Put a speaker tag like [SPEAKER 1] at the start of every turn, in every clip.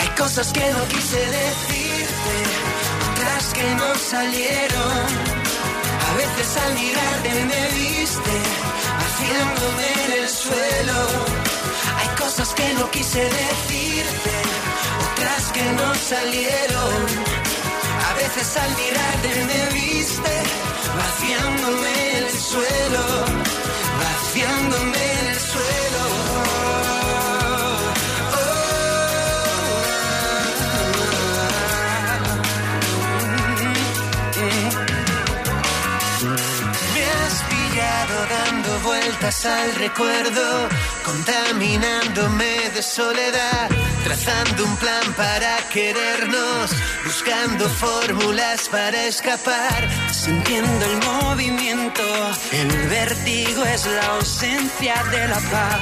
[SPEAKER 1] Hay cosas que no quise decirte, otras que no salieron. A veces al mirarte me viste, haciéndome en el suelo. Hay cosas que no quise decirte, otras que no salieron. A veces al mirarte me viste, vaciándome el suelo, vaciándome el suelo. Vueltas al recuerdo, contaminándome de soledad, trazando un plan para querernos, buscando fórmulas para escapar, sintiendo el movimiento. El vértigo es la ausencia de la paz.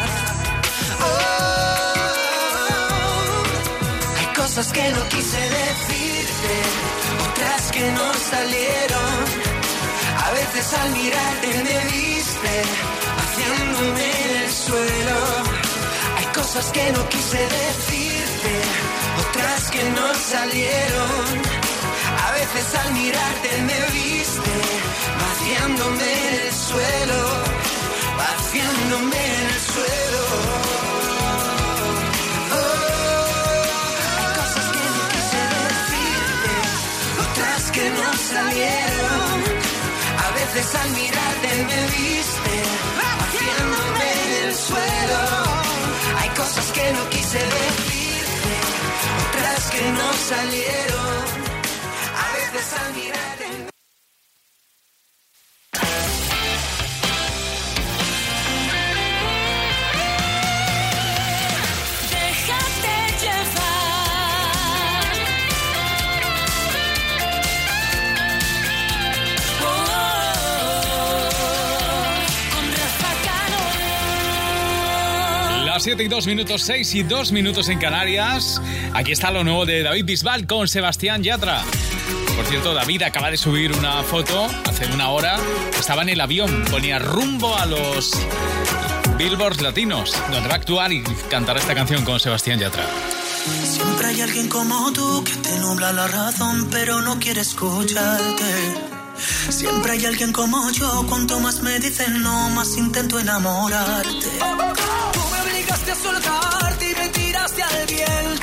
[SPEAKER 1] Oh, hay cosas que no quise decirte, otras que no salieron. A veces al mirarte me viste, haciéndome en el suelo. Hay cosas que no quise decirte, otras que no salieron. A veces al mirarte me viste, vaciándome en el suelo, vaciándome en el suelo. Veces al mirarte me viste, haciéndome en el suelo. Hay cosas que no quise decirte, otras que no salieron. A veces al mirarte
[SPEAKER 2] 7 y 2 minutos, 6 y 2 minutos en Canarias. Aquí está lo nuevo de David Bisbal con Sebastián Yatra. Por cierto, David acaba de subir una foto hace una hora. Estaba en el avión, ponía rumbo a los Billboards latinos, donde va a actuar y cantar esta canción con Sebastián Yatra.
[SPEAKER 3] Siempre hay alguien como tú que te nubla la razón, pero no quiere escucharte. Siempre hay alguien como yo, cuanto más me dicen no, más intento enamorarte. Soltarte y me tiraste al viento.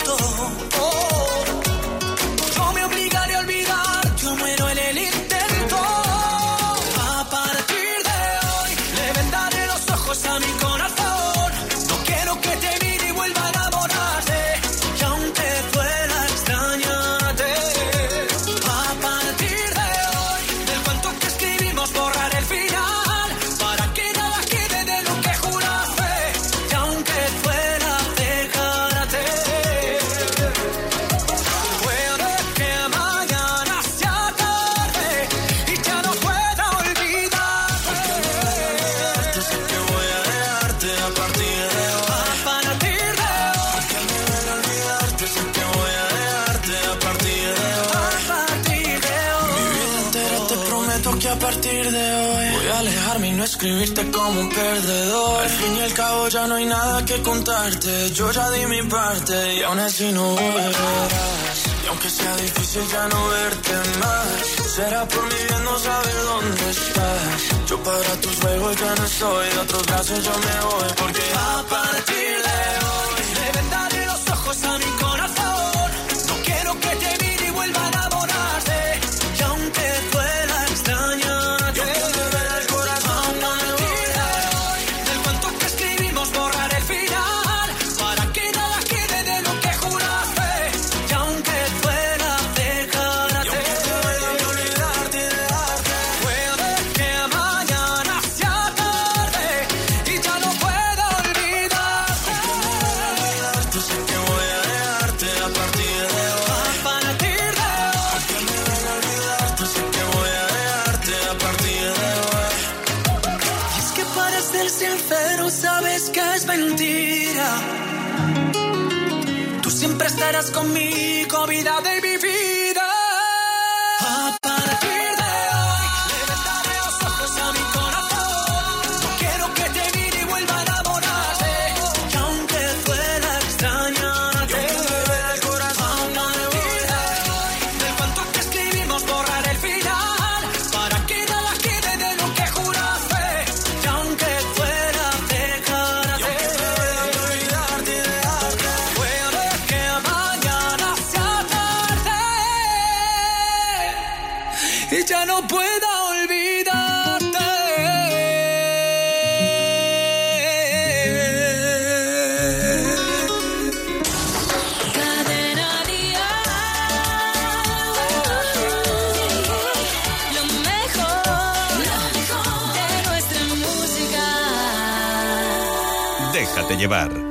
[SPEAKER 3] Prometo que a partir de hoy voy a alejarme y no escribirte como un perdedor. Al fin y al cabo ya no hay nada que contarte. Yo ya di mi parte y aún así no volverás. Y aunque sea difícil ya no verte más, será por mi bien no saber dónde estás. Yo para tus juegos ya no estoy, de otros brazos yo me voy. Porque a partir de hoy le vendaré los ojos a mi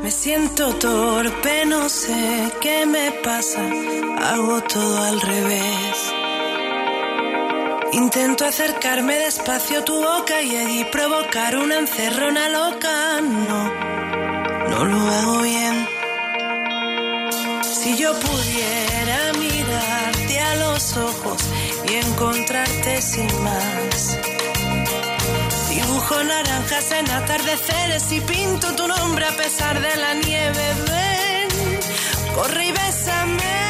[SPEAKER 3] Me
[SPEAKER 4] siento torpe, no sé qué me pasa, hago todo al revés. Intento acercarme despacio a tu boca y allí provocar una encerrona loca. No, no lo hago bien. Si yo pudiera mirarte a los ojos y encontrarte sin más. Dibujo naranjas en atardeceres y pinto tu nombre a pesar de la nieve. Ven, corre y bésame.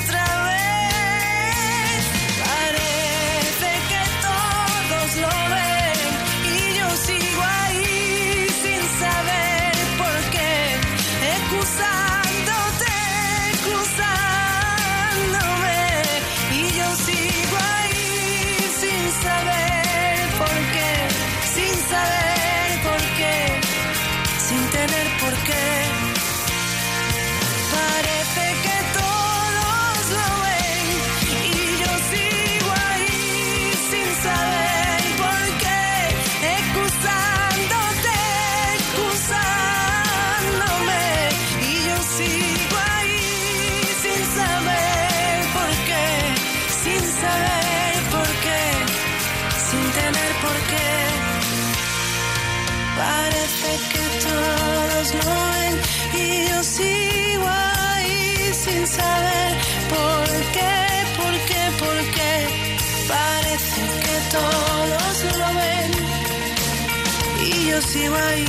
[SPEAKER 4] sigo ahí.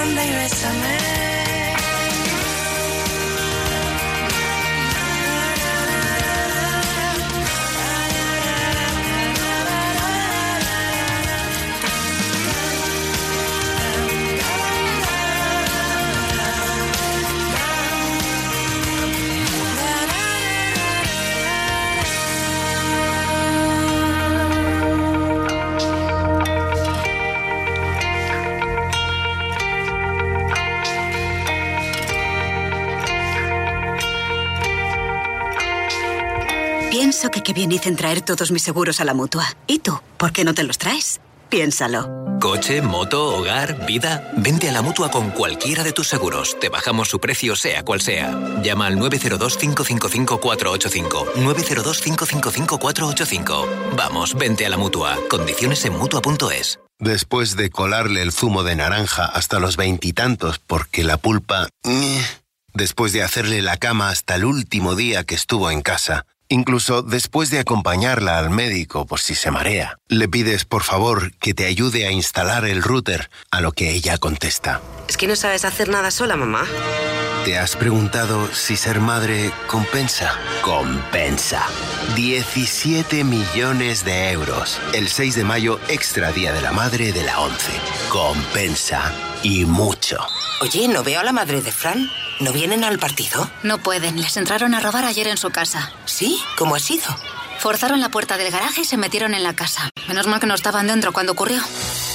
[SPEAKER 4] Anda y bésame.
[SPEAKER 5] Qué bien hice en traer todos mis seguros a la mutua. ¿Y tú? ¿Por qué no te los traes? Piénsalo.
[SPEAKER 6] Coche, moto, hogar, vida. Vente a la mutua con cualquiera de tus seguros. Te bajamos su precio, sea cual sea. Llama al 902-555-485. 902-555-485. Vamos, vente a la mutua. Condiciones en mutua.es.
[SPEAKER 7] Después de colarle el zumo de naranja hasta los veintitantos porque la pulpa... Después de hacerle la cama hasta el último día que estuvo en casa. Incluso después de acompañarla al médico por si se marea. Le pides, por favor, que te ayude a instalar el router, a lo que ella contesta.
[SPEAKER 8] Es que no sabes hacer nada sola, mamá.
[SPEAKER 7] ¿Te has preguntado si ser madre compensa? Compensa. 17 millones de euros. El 6 de mayo, extra Día de la Madre de la 11. Compensa. Y mucho.
[SPEAKER 8] Oye, ¿no veo a la madre de Fran? ¿No vienen al partido?
[SPEAKER 9] No pueden, les entraron a robar ayer en su casa.
[SPEAKER 8] ¿Sí? ¿Cómo ha sido?
[SPEAKER 9] Forzaron la puerta del garaje y se metieron en la casa. Menos mal que no estaban dentro cuando ocurrió.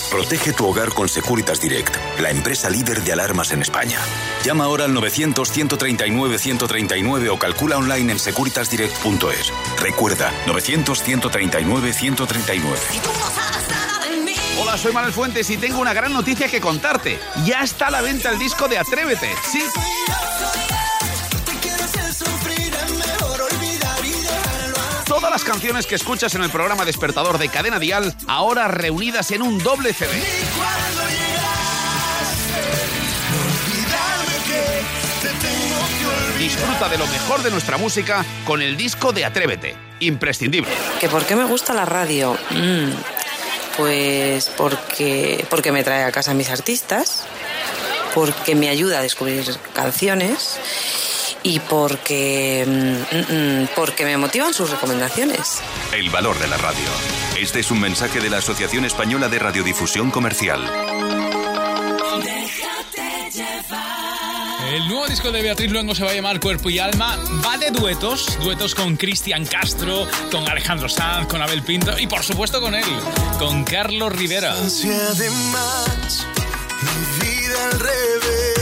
[SPEAKER 10] Protege tu hogar con Securitas Direct, la empresa líder de alarmas en España. Llama ahora al 900-139-139 o calcula online en securitasdirect.es. Recuerda, 900-139-139.
[SPEAKER 2] Hola, soy Manuel Fuentes y tengo una gran noticia que contarte. Ya está a la venta el disco de Atrévete. Sí.
[SPEAKER 11] Las canciones que escuchas en el programa Despertador de Cadena Dial, ahora reunidas en un doble CD. Disfruta de lo mejor de nuestra música con el disco de Atrévete. Imprescindible.
[SPEAKER 8] ¿Que por qué me gusta la radio? Mm, pues porque, porque me trae a casa mis artistas, porque me ayuda a descubrir canciones y porque, mm, mm, porque me motivan sus recomendaciones.
[SPEAKER 12] El valor de la radio. Este es un mensaje de la Asociación Española de Radiodifusión Comercial.
[SPEAKER 2] El nuevo disco de Beatriz Luengo se va a llamar Cuerpo y Alma. Va de duetos, duetos con Cristian Castro, con Alejandro Sanz, con Abel Pinto y por supuesto con él, con Carlos Rivera.
[SPEAKER 13] Además, mi vida al revés,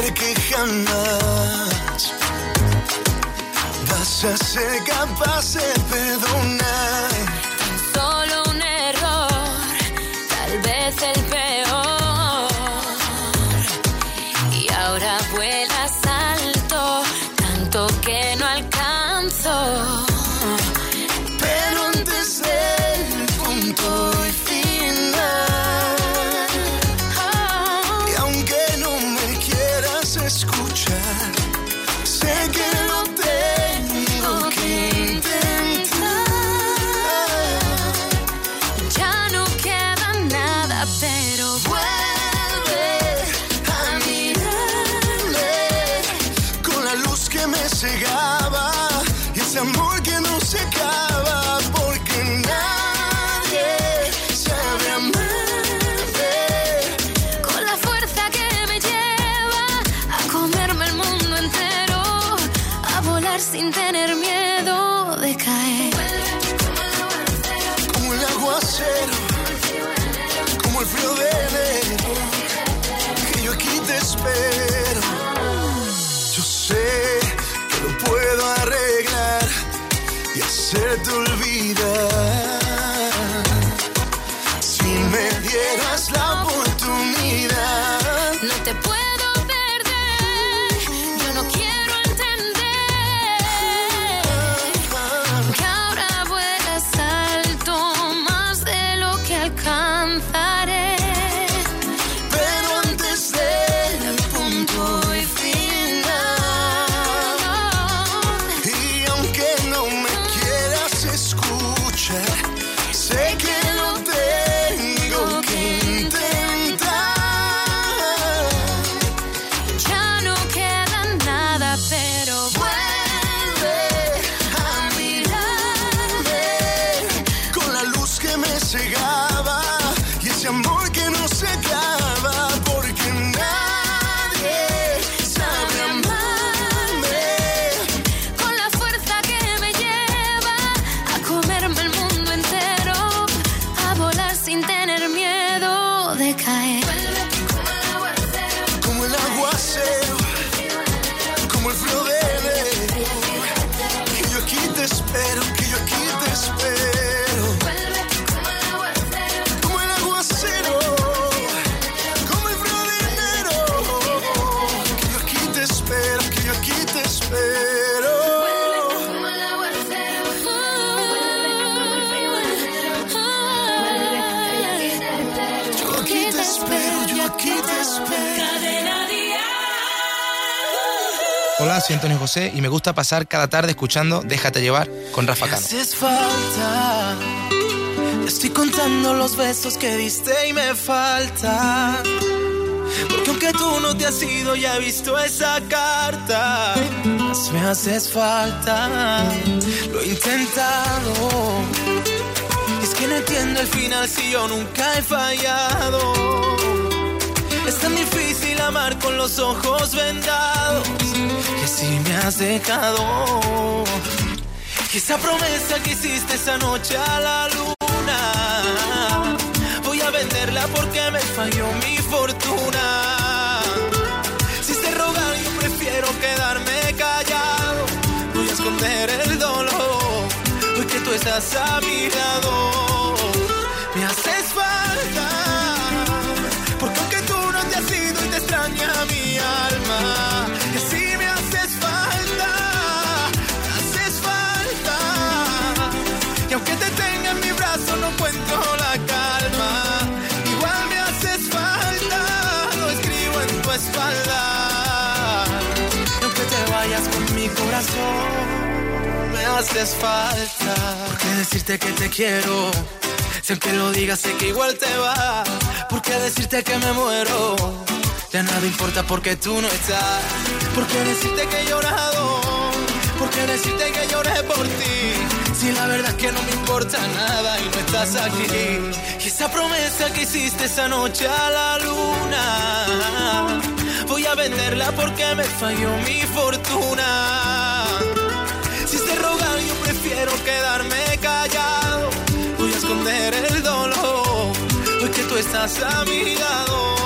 [SPEAKER 13] saber que jamás vas a ser capaz de perdonar.
[SPEAKER 14] José y me gusta pasar cada tarde escuchando Déjate llevar con Rafa Cano.
[SPEAKER 15] haces falta. Estoy contando los besos que diste y me falta. Porque aunque tú no te has ido, ya he visto esa carta. Más me haces falta. Lo he intentado. Y es que no entiendo el final si yo nunca he fallado. Es tan difícil amar con los ojos vendados si me has dejado. Esa promesa que hiciste esa noche a la luna, voy a venderla porque me falló mi fortuna. Si te rogar, prefiero quedarme callado. Voy a esconder el dolor, hoy que tú estás a mi lado. Me haces haces falta. ¿Por qué decirte que te quiero? Si aunque lo digas sé que igual te va. ¿Por qué decirte que me muero? Ya nada importa porque tú no estás. ¿Por qué decirte que he llorado? ¿Por qué decirte que lloré por ti? Si la verdad es que no me importa nada y no estás aquí. Y esa promesa que hiciste esa noche a la luna. Voy a venderla porque me falló mi fortuna. Prefiero quedarme callado. Voy a esconder el dolor. Hoy que tú estás a mi lado.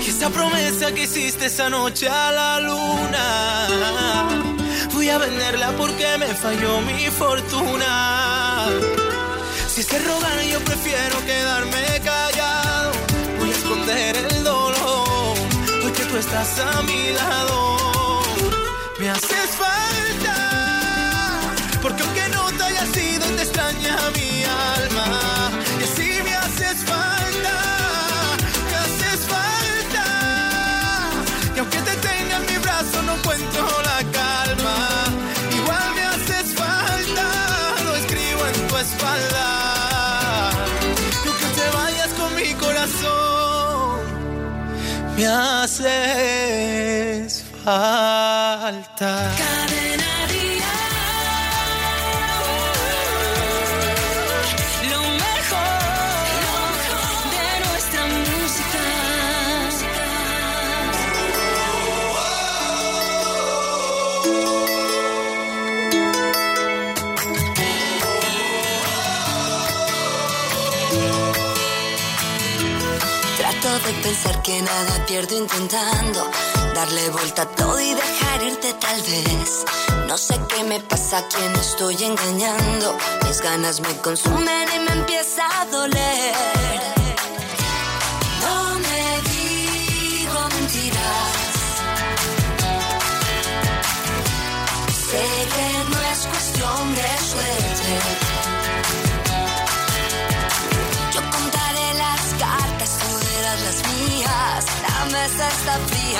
[SPEAKER 15] Y esa promesa que hiciste esa noche a la luna, voy a venderla porque me falló mi fortuna. Si se rogan yo prefiero quedarme callado, voy a esconder el dolor, porque tú estás a mi lado. Me haces falta.
[SPEAKER 16] Pensar que nada pierdo intentando darle vuelta a todo y dejar irte tal vez. No sé qué me pasa, a quién estoy engañando. Mis ganas me consumen y me empieza a doler.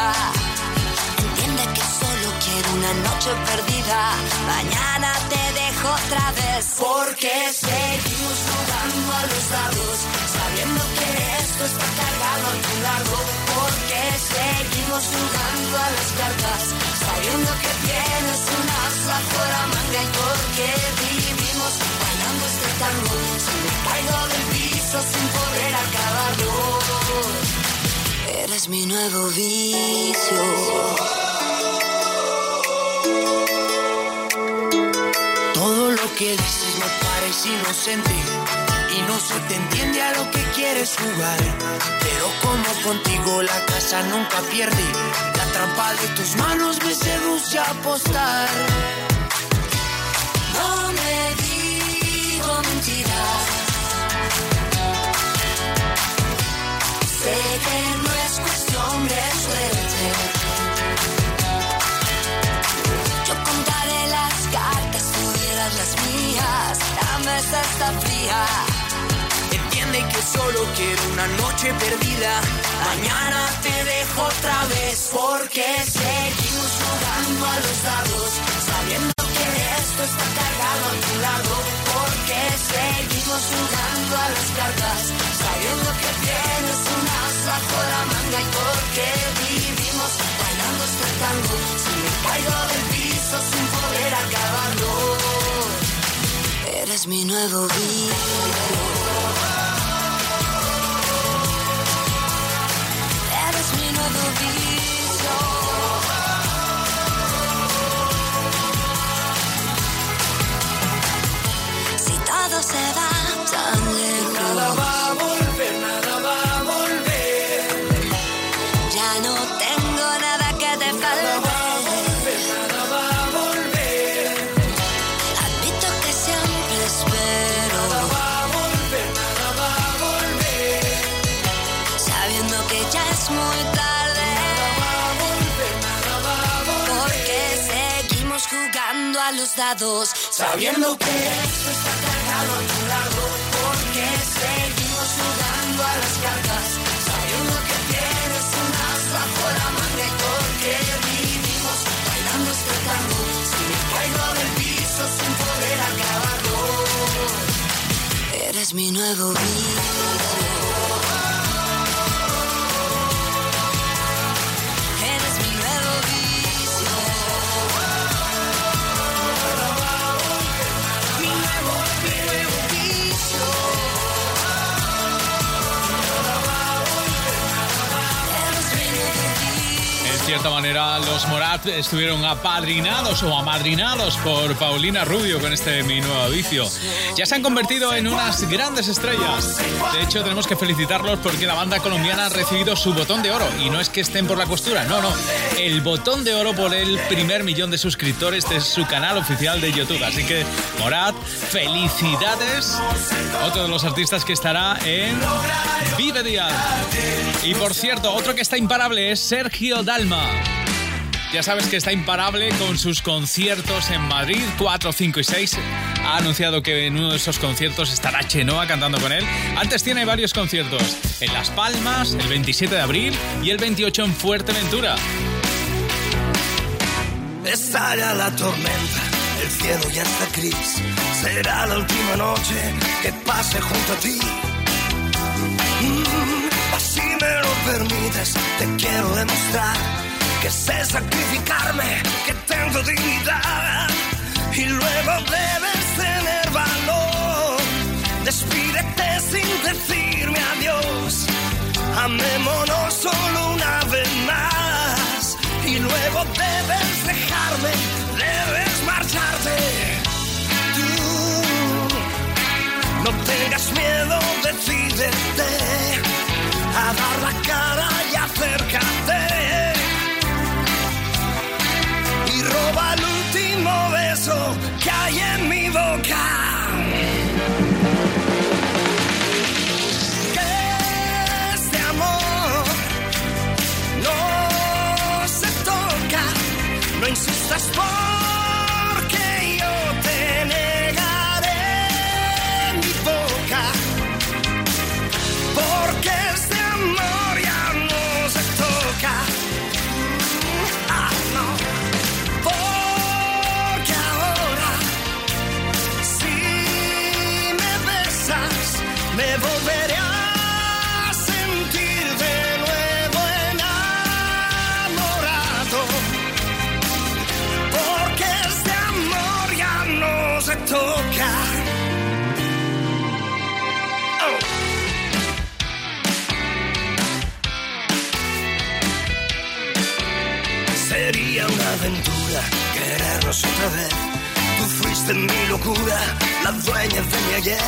[SPEAKER 16] Entiende que solo quiero una noche perdida. Mañana te dejo otra vez. Porque seguimos jugando a los dados. Sabiendo que esto está cargado a tu lado. Porque seguimos jugando a las cartas. Sabiendo que tienes un as bajo la manga. Y porque vivimos bailando este tango. Si me caigo del piso sin poder Eres mi nuevo vicio.
[SPEAKER 14] Todo lo que dices me parece inocente y no se te entiende a lo que quieres jugar. Pero como contigo la casa nunca pierde, la trampa de tus manos me seduce a apostar.
[SPEAKER 16] No me digo mentiras. Sé que es cuestión de suerte. Yo contaré las cartas, tú las mías. La mesa está fría.
[SPEAKER 14] Entiende que solo quiero una noche perdida. Mañana te dejo otra vez porque seguimos jugando a los dados, sabiendo que esto está cargado a tu lado. Porque seguimos jugando a las cartas, sabiendo que tienes un as bajo la manga y porque vivimos bailando este tango. Si me caigo del piso sin poder acabarlo,
[SPEAKER 16] Eres mi nuevo vicio. Sabiendo que esto está cargado a tu lado, porque seguimos jugando a las cartas. Sabiendo que tienes un as bajo la porque vivimos bailando este tango. Si me caigo del piso sin poder acabarlo.
[SPEAKER 17] eres mi nuevo vicio.
[SPEAKER 2] Cierta manera, los Morat estuvieron apadrinados o amadrinados por Paulina Rubio con este Mi Nuevo Vicio. Ya se han convertido en unas grandes estrellas. De hecho, tenemos que felicitarlos porque la banda colombiana ha recibido su botón de oro. Y no es que estén por la costura, no, no. El botón de oro por el primer millón de suscriptores de su canal oficial de YouTube. Así que, Morat, felicidades. Otro de los artistas que estará en Vive Dial. Y por cierto, otro que está imparable es Sergio Dalma. Ya sabes que está imparable con sus conciertos en Madrid, 4, 5 y 6. Ha anunciado que en uno de esos conciertos estará Chenoa cantando con él. Antes tiene varios conciertos en Las Palmas, el 27 de abril y el 28 en Fuerteventura.
[SPEAKER 18] Estalla la tormenta, el cielo ya está gris. Será la última noche que pase junto a ti. Mm, así me lo permites, te quiero demostrar que sé sacrificarme, que tengo dignidad. Y luego debes tener valor. Despídete sin decirme adiós. Amémonos solo una vez más. Y luego debes dejarme, debes marcharte. Tú no tengas miedo, decídete a dar la cara y acércate. El último beso que hay en mi boca. Este amor no se toca, no insistas porque querernos otra vez. Tú fuiste mi locura, la dueña de mi ayer.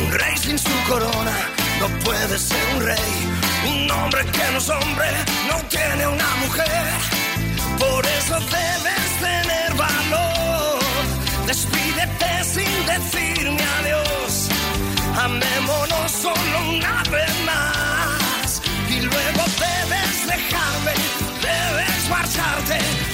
[SPEAKER 18] Un rey sin su corona no puede ser un rey. Un hombre que no es hombre no tiene una mujer. Por eso debes tener valor. Despídete sin decirme adiós. Amémonos solo una vez más. Y luego debes dejarme, debes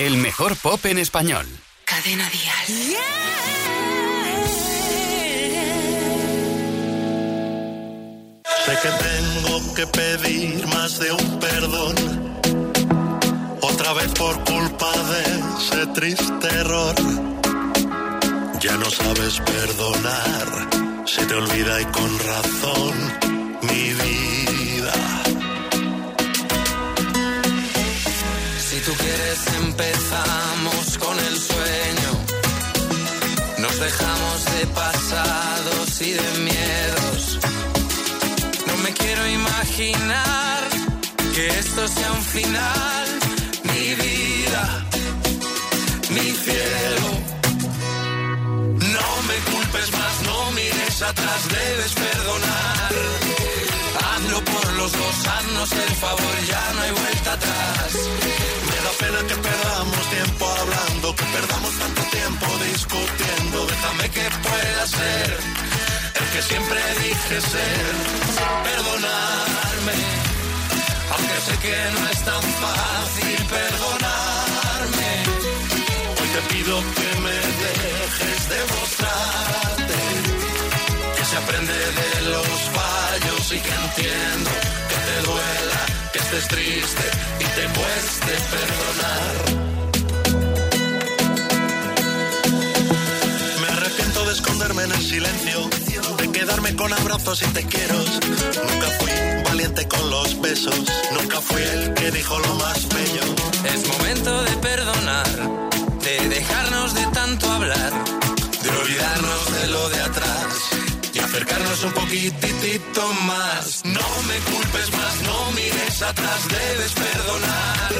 [SPEAKER 19] El mejor pop en español.
[SPEAKER 5] Cadena Dial.
[SPEAKER 20] Sé que tengo que pedir más de un perdón. Otra vez por culpa de ese triste error. Ya no sabes perdonar, se te olvida y con razón mi vida.
[SPEAKER 21] Quieres empezamos con el sueño. Nos dejamos de pasados y de miedos. No me quiero imaginar que esto sea un final. Mi vida, mi cielo. No me culpes más, no mires atrás, debes perdonar. Por los dos, haznos el favor, ya no hay vuelta atrás.
[SPEAKER 20] Me da pena que perdamos tiempo hablando, que perdamos tanto tiempo discutiendo.
[SPEAKER 21] Déjame que pueda ser el que siempre dije ser. Perdonarme, aunque sé que no es tan fácil perdonarme.
[SPEAKER 20] Hoy te pido que me dejes
[SPEAKER 21] que se aprende de los fallos y que entiendo que te duela, que estés triste y te cueste perdonar.
[SPEAKER 20] Me arrepiento de esconderme en el silencio, de quedarme con abrazos y te quiero. Nunca fui valiente con los besos, nunca fui el que dijo lo más bello.
[SPEAKER 21] Es momento de perdonar, de dejarnos de tanto hablar, de olvidarnos de lo de atrás acercarnos un poquitito más. No me culpes más, no mires atrás, debes perdonar.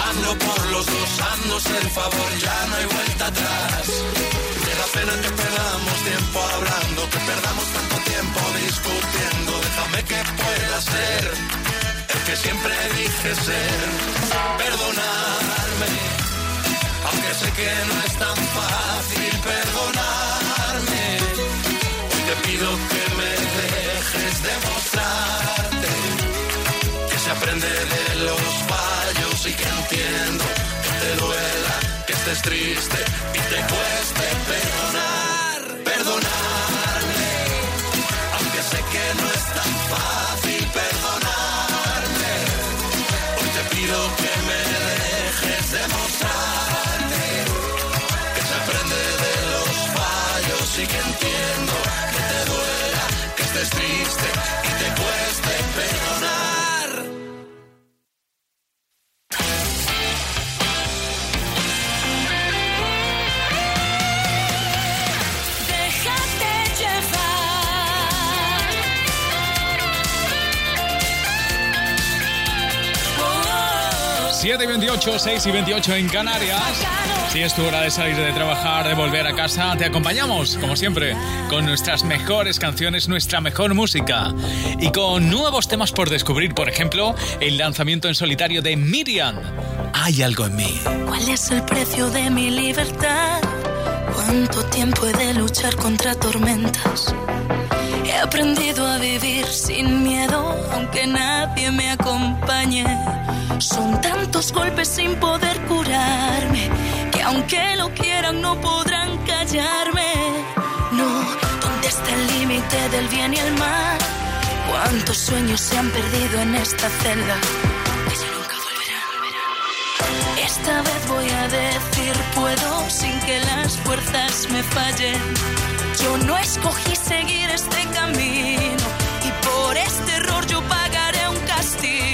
[SPEAKER 21] Hazlo por los dos, haznos el favor, ya no hay vuelta atrás.
[SPEAKER 20] Me da pena que perdamos tiempo hablando, que perdamos tanto tiempo discutiendo.
[SPEAKER 21] Déjame que pueda ser el que siempre dije ser. Perdonarme, aunque sé que no es tan fácil perdonarme. Pido que me dejes demostrarte que se aprende de los fallos y que entiendo que te duela, que estés triste y te cueste perdonar.
[SPEAKER 2] 7 y 28, 6 y 28 en Canarias. Si es tu hora de salir de trabajar, de volver a casa, te acompañamos, como siempre, con nuestras mejores canciones, nuestra mejor música. Y con nuevos temas por descubrir, por ejemplo, el lanzamiento en solitario de Miriam. Hay algo en mí.
[SPEAKER 22] ¿Cuál es el precio de mi libertad? ¿Cuánto tiempo he de luchar contra tormentas? He aprendido a vivir sin miedo, aunque nadie me acompañe. Son tantos golpes sin poder curarme, que aunque lo quieran no podrán callarme. No, ¿dónde está el límite del bien y el mal? ¿Cuántos sueños se han perdido en esta celda? Que nunca volverán. Esta vez voy a decir puedo sin que las fuerzas me fallen. Yo no escogí seguir este camino y por este error yo pagaré un castigo.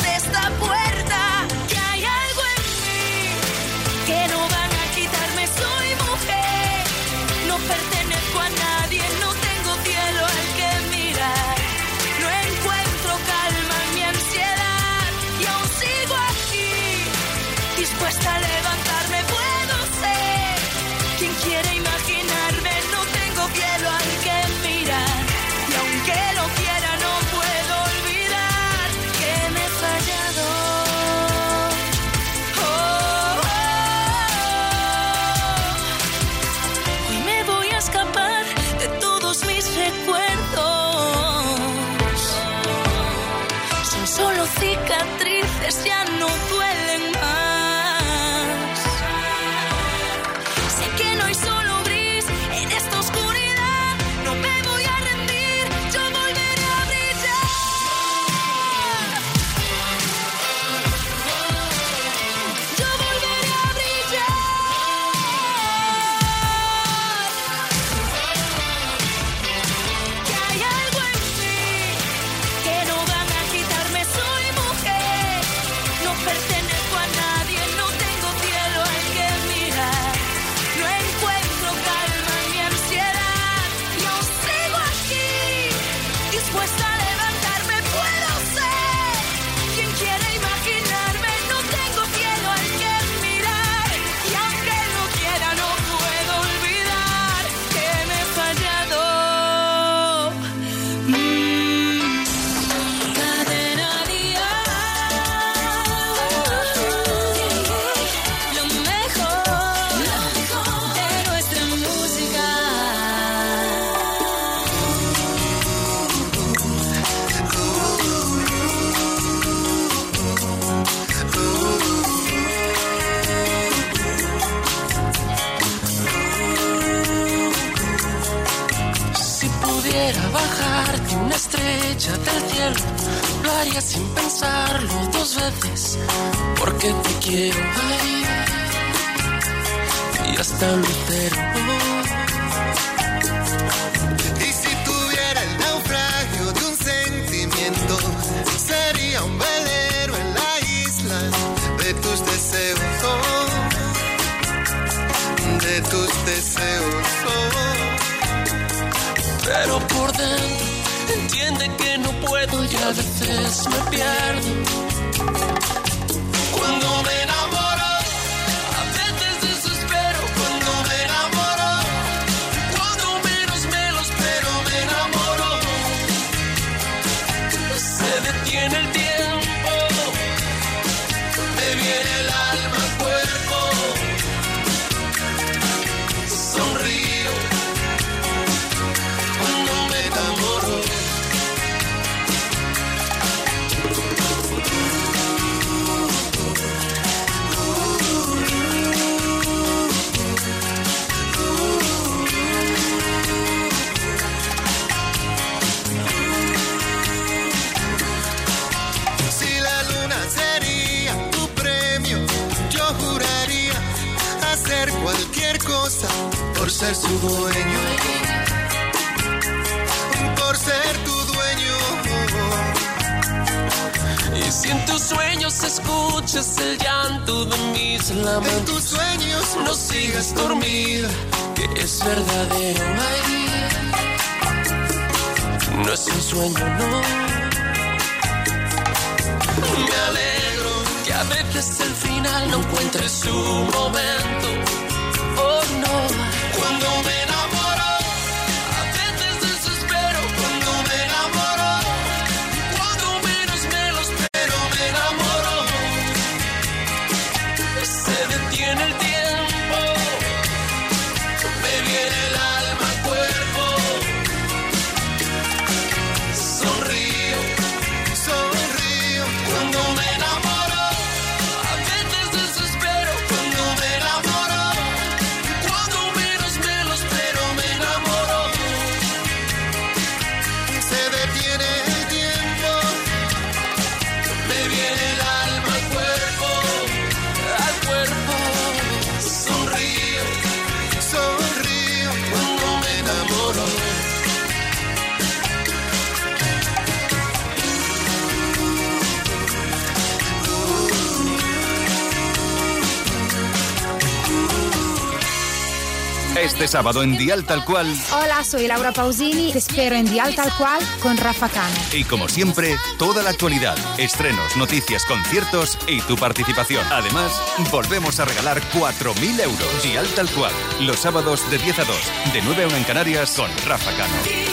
[SPEAKER 12] Este sábado en Dial Tal Cual.
[SPEAKER 23] Hola, soy Laura Pausini. Te espero en Dial Tal Cual con Rafa Cano.
[SPEAKER 12] Y como siempre, toda la actualidad, estrenos, noticias, conciertos y tu participación. Además, volvemos a regalar 4.000 euros. Dial Tal Cual. Los sábados de 10 a 2, de 9 a 1 en Canarias con Rafa Cano.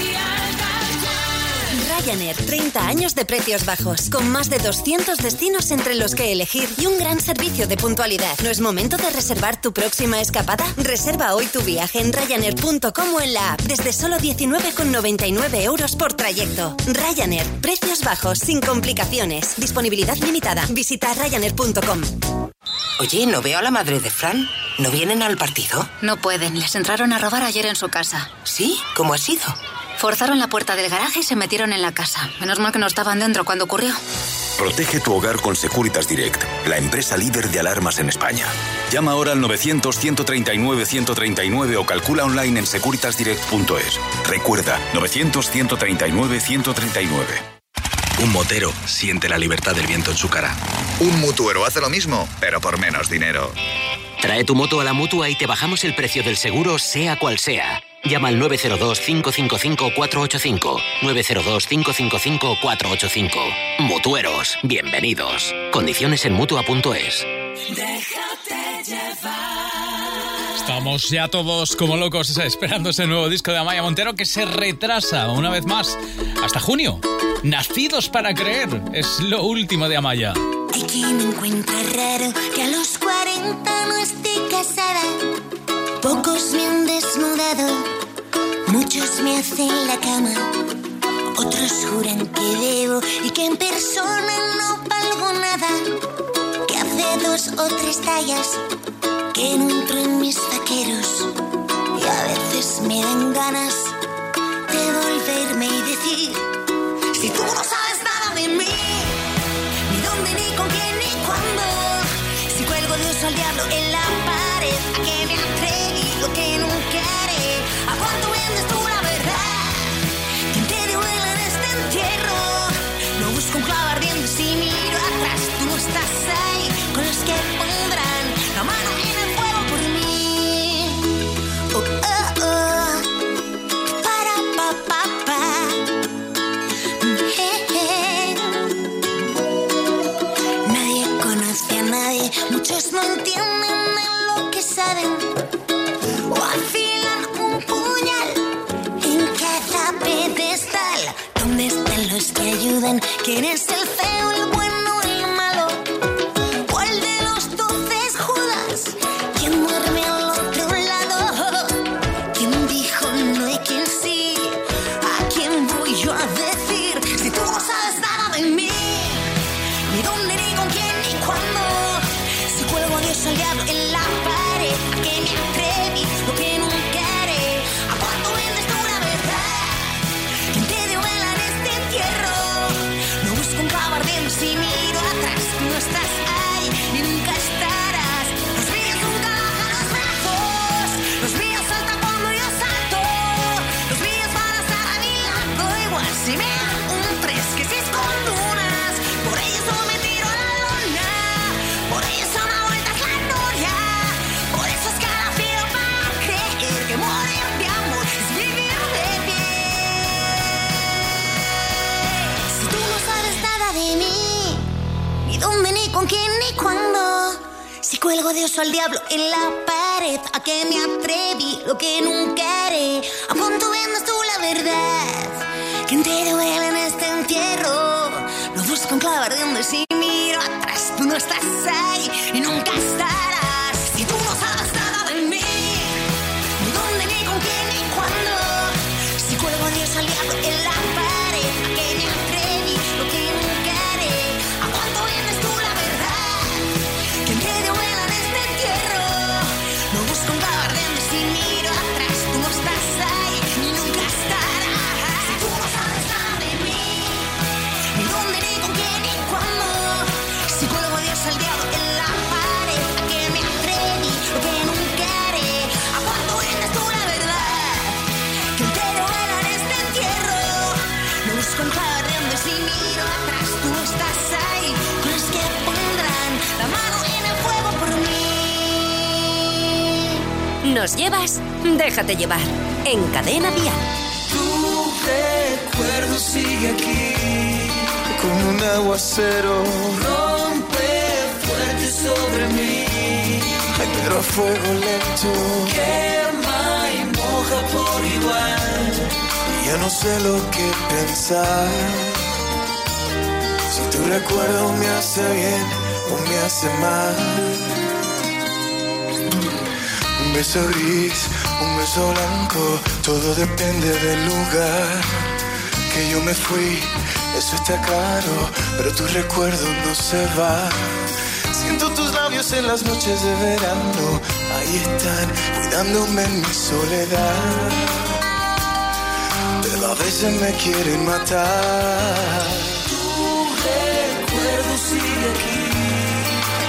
[SPEAKER 24] Ryanair, 30 años de precios bajos, con más de 200 destinos entre los que elegir y un gran servicio de puntualidad. ¿No es momento de reservar tu próxima escapada? Reserva hoy tu viaje en Ryanair.com o en la app, desde solo 19,99 euros por trayecto. Ryanair, precios bajos, sin complicaciones. Disponibilidad limitada. Visita Ryanair.com.
[SPEAKER 8] Oye, ¿no veo a la madre de Fran? ¿No vienen al partido?
[SPEAKER 9] No pueden, les entraron a robar ayer en su casa.
[SPEAKER 8] ¿Sí? ¿Cómo ha sido?
[SPEAKER 9] Forzaron la puerta del garaje y se metieron en la casa. Menos mal que no estaban dentro cuando ocurrió.
[SPEAKER 10] Protege tu hogar con Securitas Direct, la empresa líder de alarmas en España. Llama ahora al 900-139-139 o calcula online en securitasdirect.es. Recuerda, 900-139-139.
[SPEAKER 25] Un motero siente la libertad del viento en su cara.
[SPEAKER 26] Un mutuero hace lo mismo, pero por menos dinero.
[SPEAKER 27] Trae tu moto a la mutua y te bajamos el precio del seguro, sea cual sea. Llama al 902-555-485. 902-555-485. Mutueros, bienvenidos. Condiciones en mutua.es.
[SPEAKER 2] Estamos ya todos como locos esperando ese nuevo disco de Amaya Montero que se retrasa una vez más hasta junio. Nacidos para creer es lo último de Amaya.
[SPEAKER 17] Hay quien encuentra raro que a los 40 no esté casada. Pocos me han desnudado, muchos me hacen la cama. Otros juran que debo y que en persona no valgo nada. Que hace dos o tres tallas que no entro en mis vaqueros. Y a veces me dan ganas de volverme y decir: Si tú no sabes nada de mí ni dónde, ni con quién, ni cuándo. Si cuelgo de uso al diablo en la pared, a que me no entienden Cuelgo de oso al diablo en la pared, a que me atreví, lo que nunca haré. ¿A cuánto vendes tú la verdad? ¿Quién te duele en este entierro? Lo busco en clavar donde si miro atrás, tú no estás ahí y nunca estarás.
[SPEAKER 24] Nos llevas, déjate llevar. En Cadena Dial.
[SPEAKER 18] Tu recuerdo sigue aquí como un aguacero. Rompe fuerte sobre mí. Ay, pero a fuego lento. Quema y moja por igual.
[SPEAKER 13] Ya no sé lo que pensar. Si tu recuerdo me hace bien o me hace mal. Un beso gris, un beso blanco, todo depende del lugar que yo me fui. Eso está claro, pero tu recuerdo no se va. Siento tus labios en las noches de verano, ahí están, cuidándome en mi soledad. Pero a veces me quieren matar.
[SPEAKER 28] Tu recuerdo sigue aquí.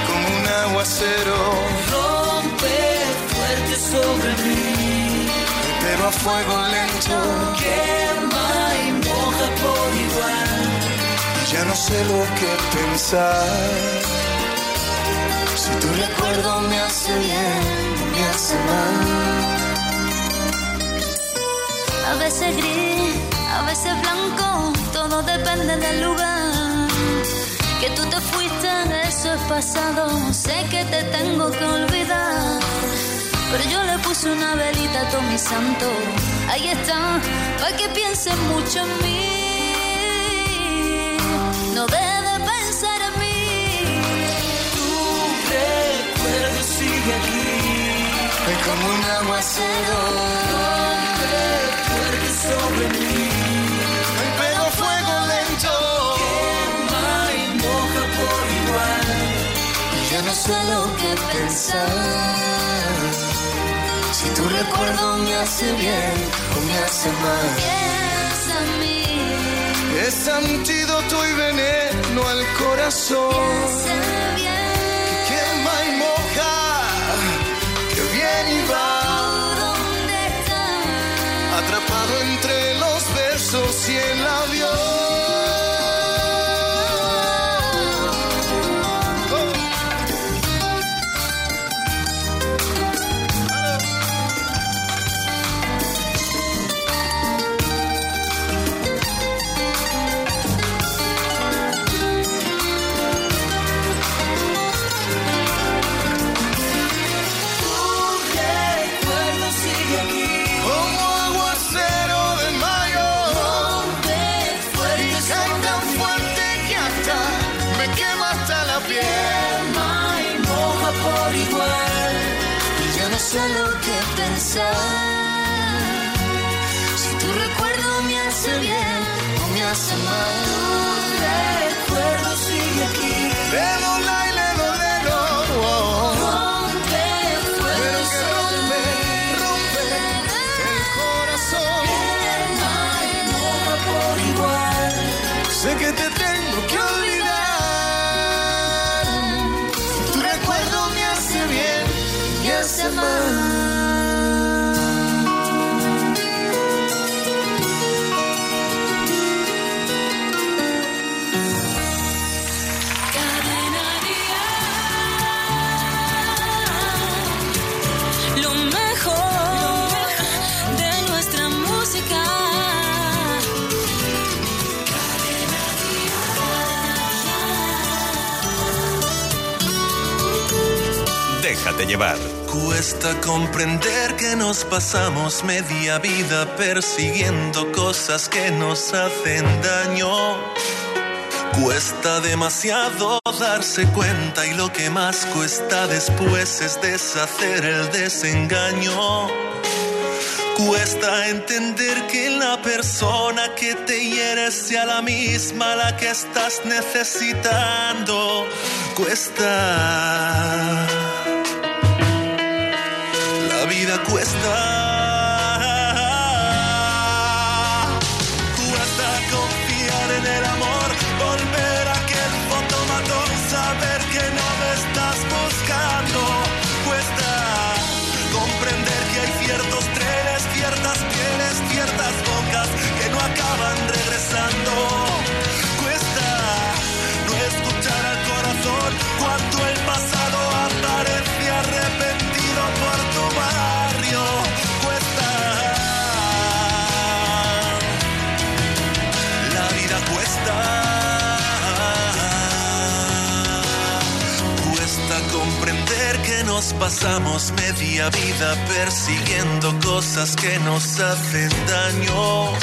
[SPEAKER 13] Como un aguacero,
[SPEAKER 28] sobre mí.
[SPEAKER 13] pero a fuego lento.
[SPEAKER 28] Quema y moja por igual.
[SPEAKER 13] Ya no sé lo que pensar. Si tu recuerdo me hace bien, me hace mal.
[SPEAKER 29] A veces gris, a veces blanco, todo depende del lugar. Que tú te fuiste, eso es pasado, sé que te tengo que olvidar. Pero yo le puse una velita a todo mi santo, ahí está, para que pienses mucho en mí. No dejes de pensar en mí.
[SPEAKER 28] Tu recuerdo sigue aquí.
[SPEAKER 13] Es como un aguacero,
[SPEAKER 28] fuerte sobre mí.
[SPEAKER 13] pero a fuego lento.
[SPEAKER 28] Quema y moja por igual.
[SPEAKER 13] Ya no sé lo que pensar. Tu recuerdo me hace bien o me hace mal.
[SPEAKER 29] Piensa en mí.
[SPEAKER 13] Es antídoto y veneno al corazón.
[SPEAKER 29] Piensa bien.
[SPEAKER 13] Quema y moja, que viene y va.
[SPEAKER 29] ¿Dónde estás?
[SPEAKER 13] Atrapado entre los besos y el avión.
[SPEAKER 12] Llevar.
[SPEAKER 20] Cuesta comprender que nos pasamos media vida persiguiendo cosas que nos hacen daño. Cuesta demasiado darse cuenta y lo que más cuesta después es deshacer el desengaño. Cuesta entender que la persona que te hiere sea la misma la que estás necesitando. Cuesta. Vida. Cuesta pasamos media vida persiguiendo cosas que nos hacen daño.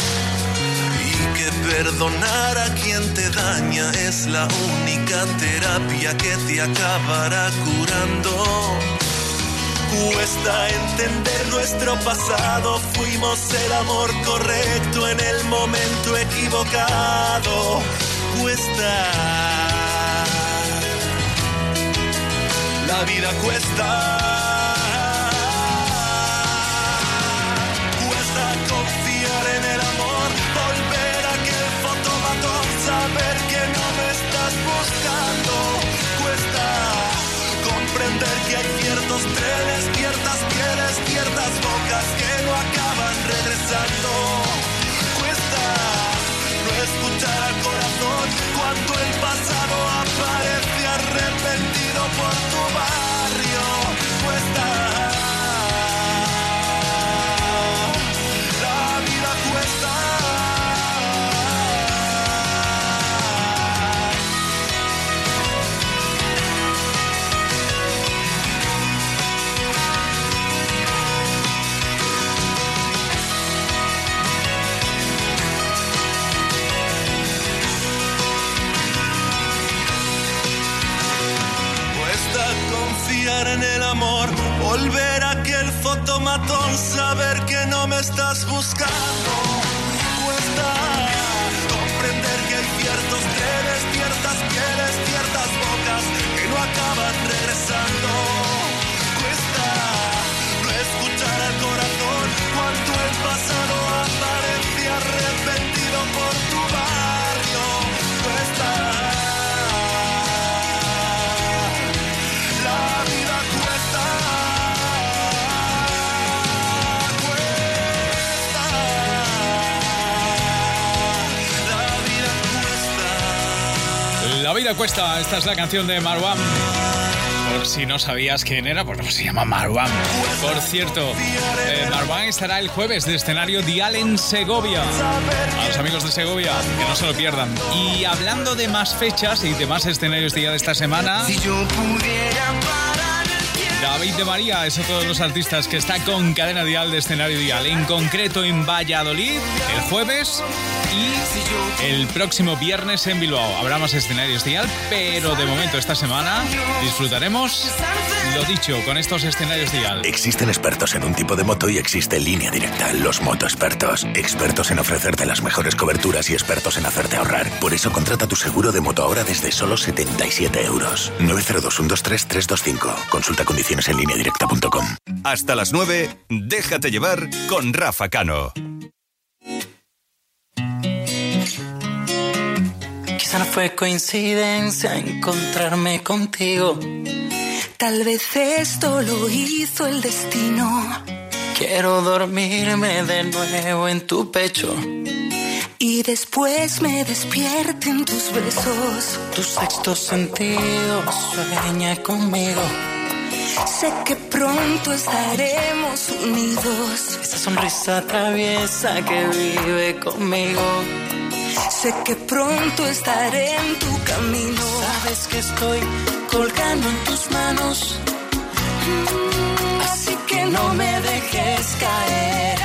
[SPEAKER 20] que perdonar a quien te daña es la única terapia que te acabará curando. Cuesta entender nuestro pasado, fuimos el amor correcto en el momento equivocado. Cuesta. La vida cuesta. Cuesta confiar en el amor, volver a aquel fotomatón, saber que no me estás buscando. Cuesta comprender que hay ciertos trenes, ciertas pieles, ciertas bocas que saber que no me estás buscando. Cuesta comprender que hay ciertos trenes, ciertas pieles, ciertas bocas que no acaban regresando. Cuesta,
[SPEAKER 2] esta es la canción de Marwan. Por si no sabías quién era, pues no se llama Marwan. Por cierto, eh, Marwan estará el jueves de escenario Dial en Segovia. A los amigos de Segovia, que no se lo pierdan. Y hablando de más fechas y de más escenarios Dial esta semana,
[SPEAKER 13] Si yo pudiera.
[SPEAKER 2] De María es otro de los artistas que está con cadena Dial de escenario Dial. En concreto en Valladolid, el jueves y el próximo viernes en Bilbao. Habrá más escenarios Dial, pero de momento esta semana disfrutaremos, lo dicho, con estos escenarios Dial.
[SPEAKER 30] Existen expertos en un tipo de moto y existe línea directa, los motoexpertos. Expertos en ofrecerte las mejores coberturas y expertos en hacerte ahorrar. Por eso contrata tu seguro de moto ahora desde solo 77 euros. 902-123-325. Consulta condiciones en línea directa.com.
[SPEAKER 12] Hasta las 9, déjate llevar con Rafa Cano.
[SPEAKER 28] Quizá no fue coincidencia encontrarme contigo. Tal vez esto lo hizo el destino. Quiero dormirme de nuevo en tu pecho. Y después me despierten tus besos. Tu sexto sentido sueña conmigo. Sé que pronto estaremos unidos. Esa sonrisa traviesa que vive conmigo. Sé que pronto estaré en tu camino. Sabes que estoy colgando en tus manos. Así que no me dejes caer.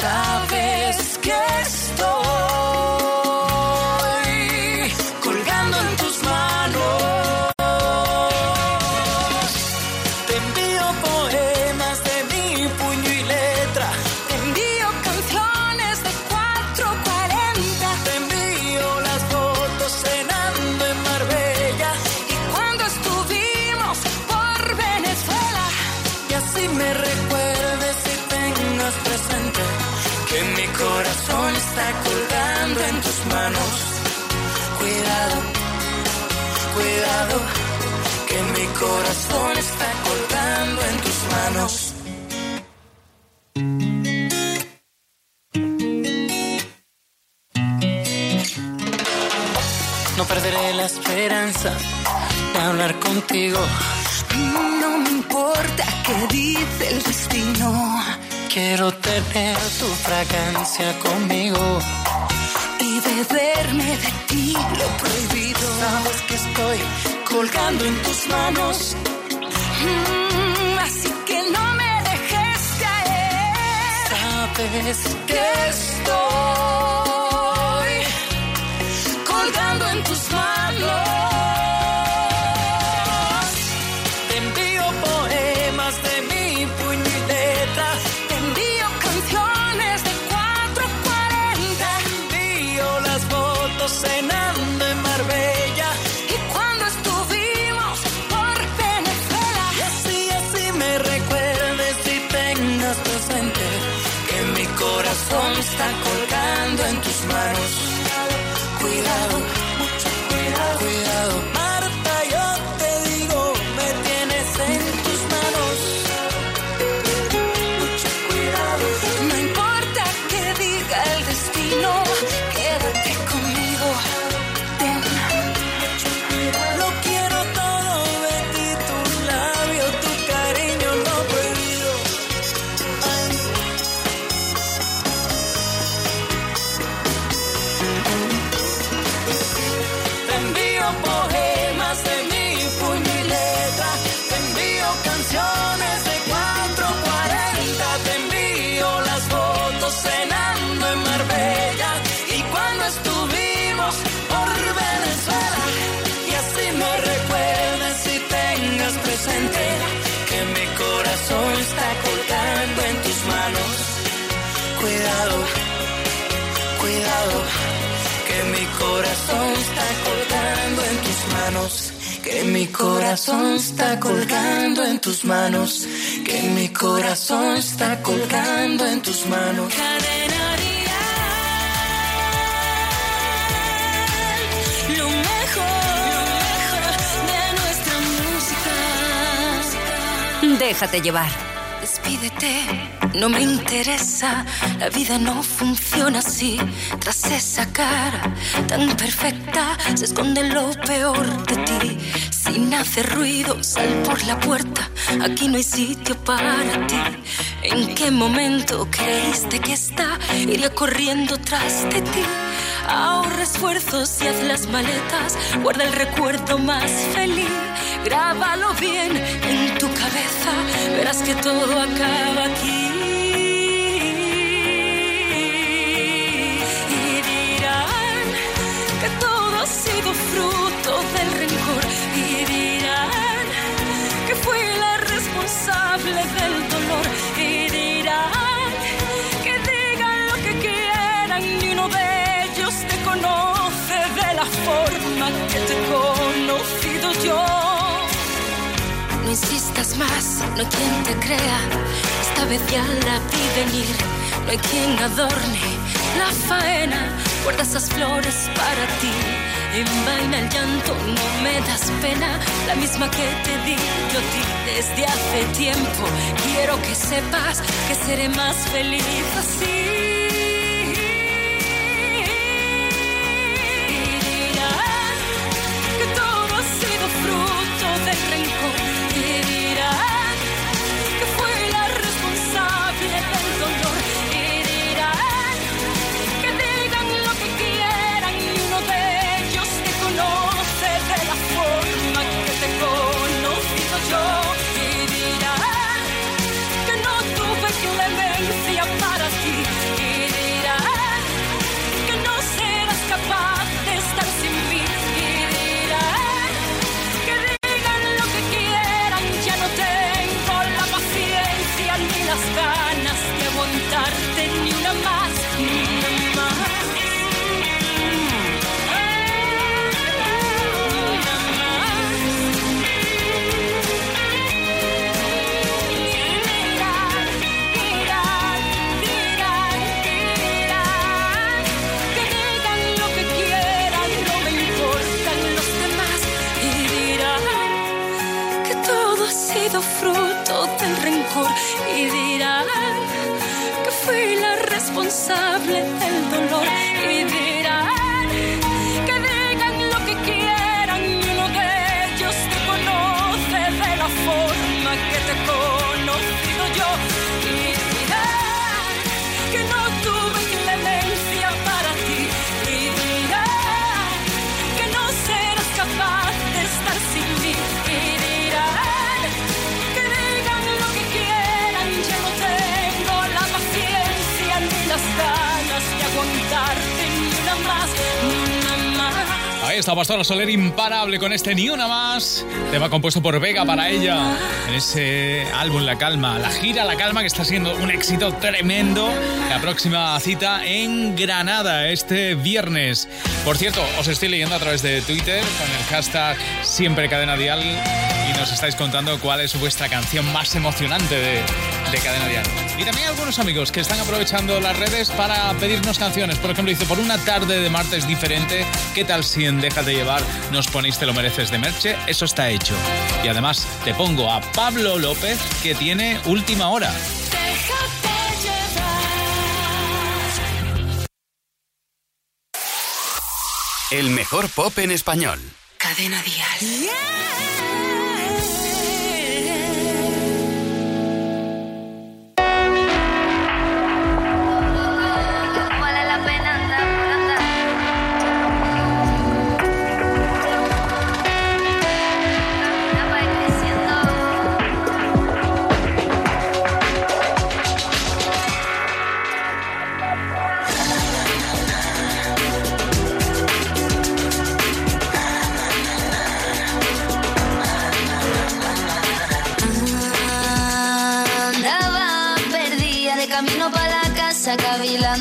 [SPEAKER 28] Sabes que estoy perderé la esperanza de hablar contigo. No me importa qué dice el destino. Quiero tener tu fragancia conmigo y beberme de ti lo prohibido. Sabes que estoy colgando en tus manos. Mm, así que no me dejes caer. Sabes que estoy to smile, Lord. Que mi corazón está colgando en tus manos. Que mi corazón está colgando en tus manos.
[SPEAKER 22] Lo mejor, lo mejor de nuestra música.
[SPEAKER 31] Déjate llevar.
[SPEAKER 22] Despídete, no me interesa, la vida no funciona así. Tras esa cara tan perfecta se esconde lo peor de ti. Sin hacer ruido, sal por la puerta, aquí no hay sitio para ti. ¿En qué momento creíste que esta iría corriendo tras de ti? Ahorra esfuerzos y haz las maletas, guarda el recuerdo más feliz. Grábalo bien en tu cabeza, verás que todo acaba aquí. Y dirán que todo ha sido fruto del responsable del dolor. Y dirán que digan lo que quieran, ni uno de ellos te conoce de la forma que te he conocido yo. No insistas más, no hay quien te crea. Esta vez ya la vi venir. No hay quien adorne la faena. Guarda esas flores para ti. Envaina el llanto, no me das pena. La misma que te di yo ti desde hace tiempo. Quiero que sepas que seré más feliz así.
[SPEAKER 2] Pastora Soler imparable con este Ni Una Más. Tema compuesto por Vega para ella. En ese álbum La Calma. La gira La Calma que está siendo un éxito tremendo. La próxima cita en Granada este viernes. Por cierto, os estoy leyendo a través de Twitter con el hashtag Siempre Cadena Dial nos estáis contando cuál es vuestra canción más emocionante de, de Cadena Dial. Y también algunos amigos que están aprovechando las redes para pedirnos canciones. Por ejemplo, dice, por una tarde de martes diferente, ¿qué tal si en Déjate llevar nos ponéis Te lo mereces de Merche? Eso está hecho. Y además te pongo a Pablo López que tiene última hora.
[SPEAKER 12] El mejor pop en español.
[SPEAKER 22] Cadena Dial.
[SPEAKER 29] Vale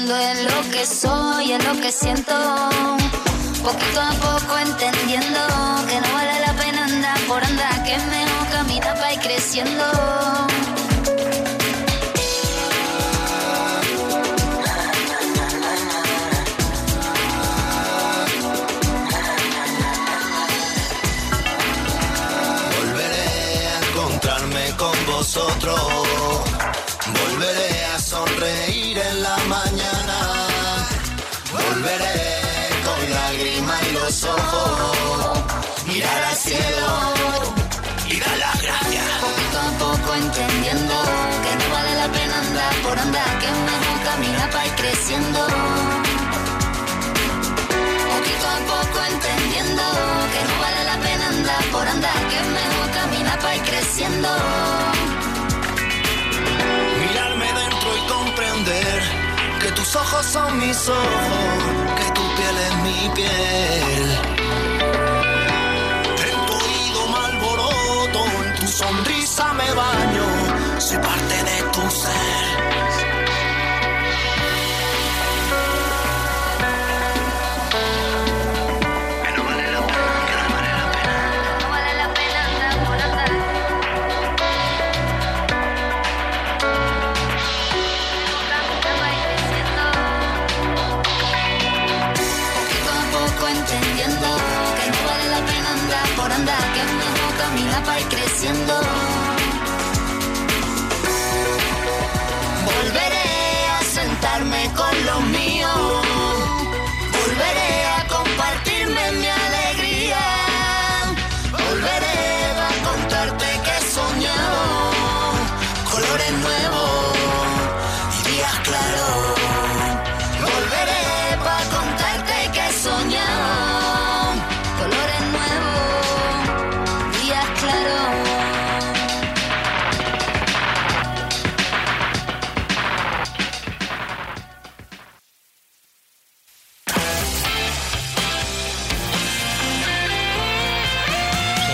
[SPEAKER 29] cavilando en lo que soy, en lo que siento. Poquito a poco entendiendo que no vale la pena andar por andar, que es mejor caminar para ir creciendo.
[SPEAKER 21] Volveré a encontrarme con vosotros. Volveré a sonreír en la mañana. Volveré con lágrimas y los ojos. Mirar al cielo y dar las gracias.
[SPEAKER 29] Poquito a poco entendiendo que no vale la pena andar por andar, que es mejor caminar para ir creciendo. Poquito a poco entendiendo que no vale la pena andar por andar, que es mejor caminar para ir creciendo.
[SPEAKER 21] Mirarme dentro y comprender que tus ojos son mis ojos, que tu piel es mi piel. En tu oído me alboroto, en tu sonrisa me baño, soy parte de tu ser.
[SPEAKER 29] Ir creciendo. Volveré a sentarme con los míos. Volveré